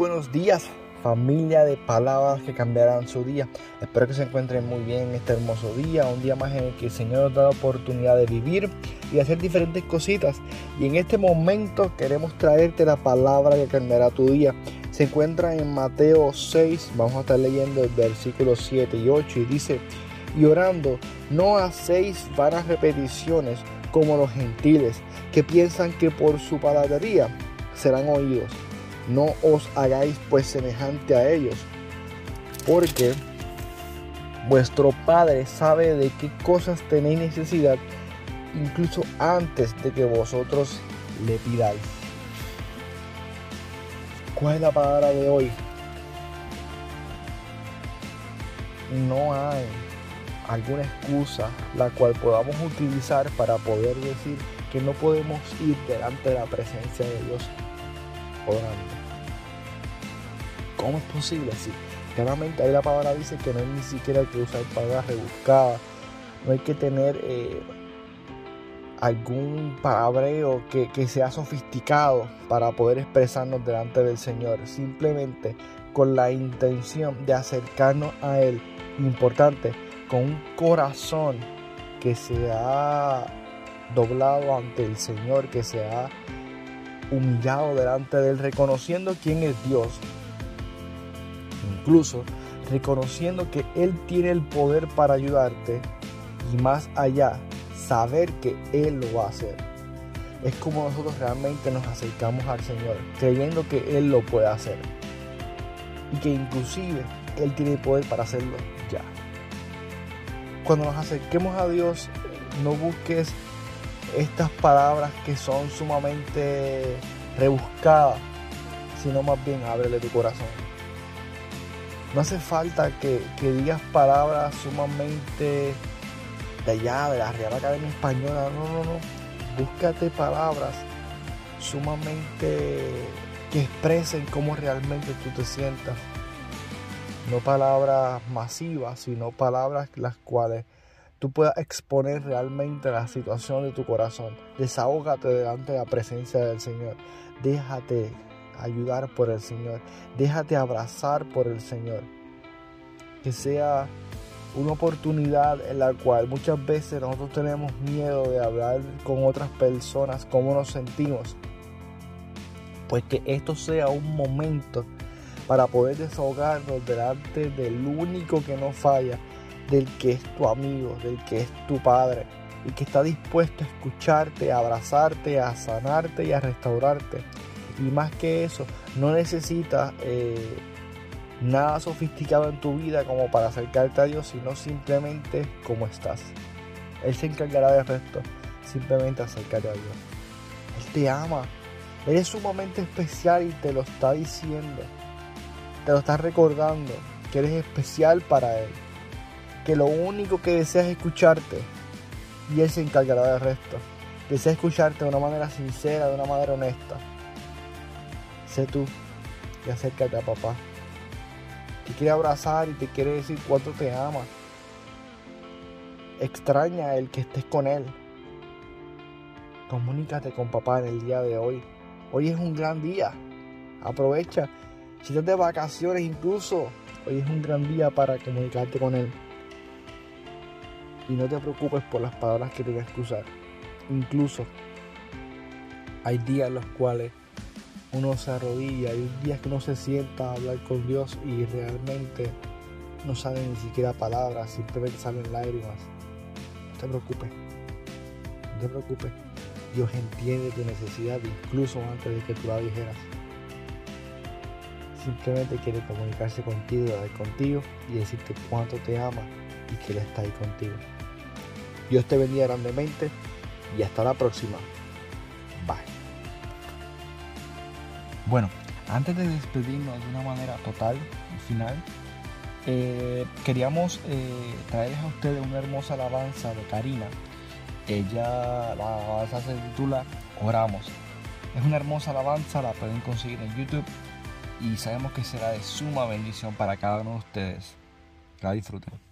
buenos días, familia de palabras que cambiarán su día. Espero que se encuentren muy bien en este hermoso día, un día más en el que el Señor nos da la oportunidad de vivir y hacer diferentes cositas. Y en este momento queremos traerte la palabra que cambiará tu día. Se encuentra en Mateo 6, vamos a estar leyendo el versículo 7 y 8 y dice, y orando, no hacéis vanas repeticiones como los gentiles, que piensan que por su palabrería serán oídos. No os hagáis pues semejante a ellos, porque vuestro Padre sabe de qué cosas tenéis necesidad, incluso antes de que vosotros le pidáis. ¿Cuál es la palabra de hoy? No hay alguna excusa la cual podamos utilizar para poder decir que no podemos ir delante de la presencia de Dios orando. ¿Cómo es posible? Sí, claramente ahí la palabra dice que no hay ni siquiera que usar palabras rebuscadas, no hay que tener eh, algún palabreo que, que sea sofisticado para poder expresarnos delante del Señor, simplemente con la intención de acercarnos a Él. Importante, con un corazón que se ha doblado ante el Señor, que se ha humillado delante de Él, reconociendo quién es Dios. Incluso reconociendo que Él tiene el poder para ayudarte y más allá, saber que Él lo va a hacer. Es como nosotros realmente nos acercamos al Señor, creyendo que Él lo puede hacer. Y que inclusive Él tiene el poder para hacerlo ya cuando nos acerquemos a Dios, no busques estas palabras que son sumamente rebuscadas, sino más bien ábrele tu corazón. No hace falta que, digas palabras sumamente de allá, de la Real Academia Española, no, no, no. Búscate palabras sumamente que expresen cómo realmente tú te sientas no palabras masivas, sino palabras las cuales tú puedas exponer realmente la situación de tu corazón. Desahógate delante de la presencia del Señor. Déjate ayudar por el Señor. Déjate abrazar por el Señor. Que sea una oportunidad en la cual muchas veces nosotros tenemos miedo de hablar con otras personas cómo nos sentimos. Pues que esto sea un momento para poder desahogarnos delante del único que no falla, del que es tu amigo, del que es tu padre y que está dispuesto a escucharte, a abrazarte, a sanarte y a restaurarte. Y más que eso, no necesitas eh, nada sofisticado en tu vida como para acercarte a Dios, sino simplemente como estás. Él se encargará del resto, simplemente acercarte a Dios. Él te ama, Él es sumamente especial y te lo está diciendo te lo estás recordando, que eres especial para Él, que lo único que desea es escucharte y Él se encargará del resto. Desea escucharte de una manera sincera, de una manera honesta. Sé tú y acércate a papá. Te quiere abrazar y te quiere decir cuánto te ama. Extraña el que estés con Él. Comunícate con papá en el día de hoy. Hoy es un gran día. Aprovecha si estás de vacaciones incluso, hoy es un gran día para comunicarte con Él. Y no te preocupes por las palabras que tengas que usar. Incluso hay días en los cuales uno se arrodilla, hay días que uno se sienta a hablar con Dios y realmente no salen ni siquiera palabras, simplemente salen lágrimas. No te preocupes, no te preocupes. Dios entiende tu necesidad incluso antes de que tú la dijeras simplemente quiere comunicarse contigo, contigo y decirte cuánto te ama y que Él está ahí contigo. Dios te bendiga grandemente y hasta la próxima. Bye. Bueno, antes de despedirnos de una manera total y final, eh, queríamos eh, traerles a ustedes una hermosa alabanza de Karina. Ella, la alabanza se titula Oramos. Es una hermosa alabanza, la pueden conseguir en YouTube y sabemos que será de suma bendición para cada uno de ustedes. La disfruten.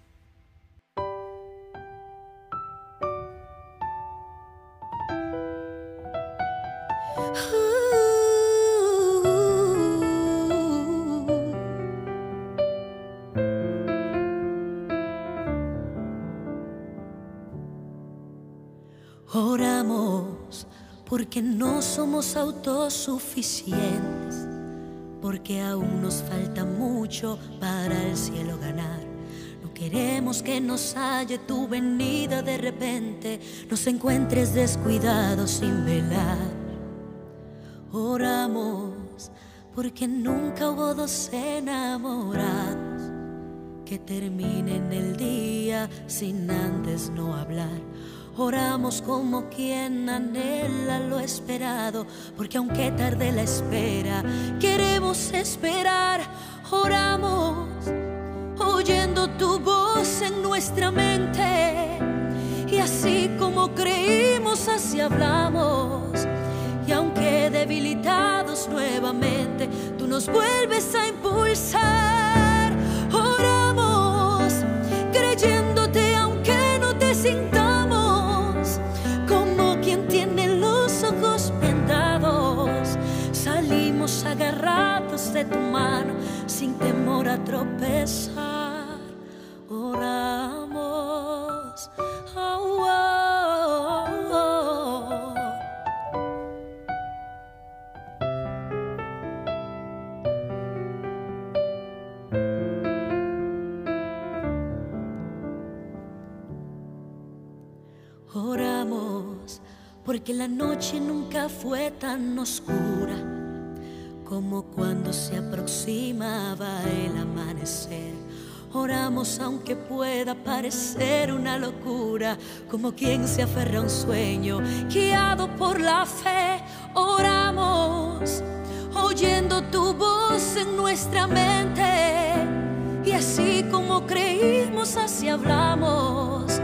Oramos porque no somos autosuficientes, porque aún nos falta mucho para el cielo ganar. No queremos que nos halle tu venida de repente, nos encuentres descuidados sin velar. Oramos porque nunca hubo dos enamorados que terminen el día sin antes no hablar. Oramos como quien anhela lo esperado, porque aunque tarde la espera, queremos esperar. Oramos oyendo tu voz en nuestra mente, y así como creímos, así hablamos. Y aunque debilitados nuevamente, tú nos vuelves a impulsar. Agarrados de tu mano sin temor a tropezar. Oramos. Oh, oh. Oramos porque la noche nunca fue tan oscura como cuando se aproximaba el amanecer. Oramos aunque pueda parecer una locura, como quien se aferra a un sueño, guiado por la fe. Oramos oyendo tu voz en nuestra mente y así como creímos, así hablamos.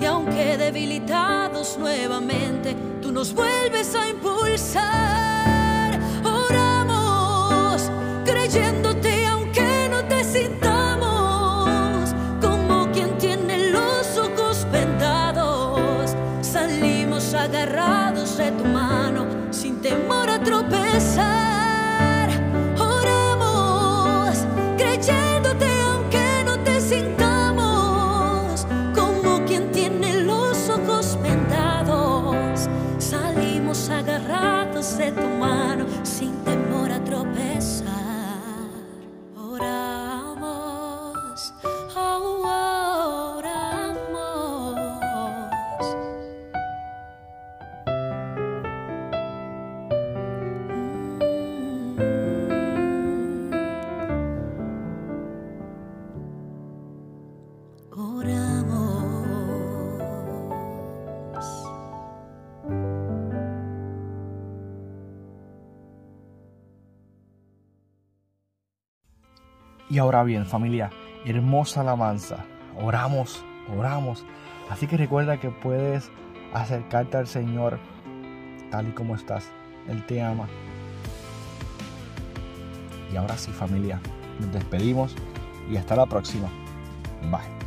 Y aunque debilitados nuevamente, tú nos vuelves a impulsar. Y ahora bien, familia, hermosa alabanza. Oramos, oramos. Así que recuerda que puedes acercarte al Señor tal y como estás. Él te ama. Y ahora sí, familia, nos despedimos y hasta la próxima. Bye.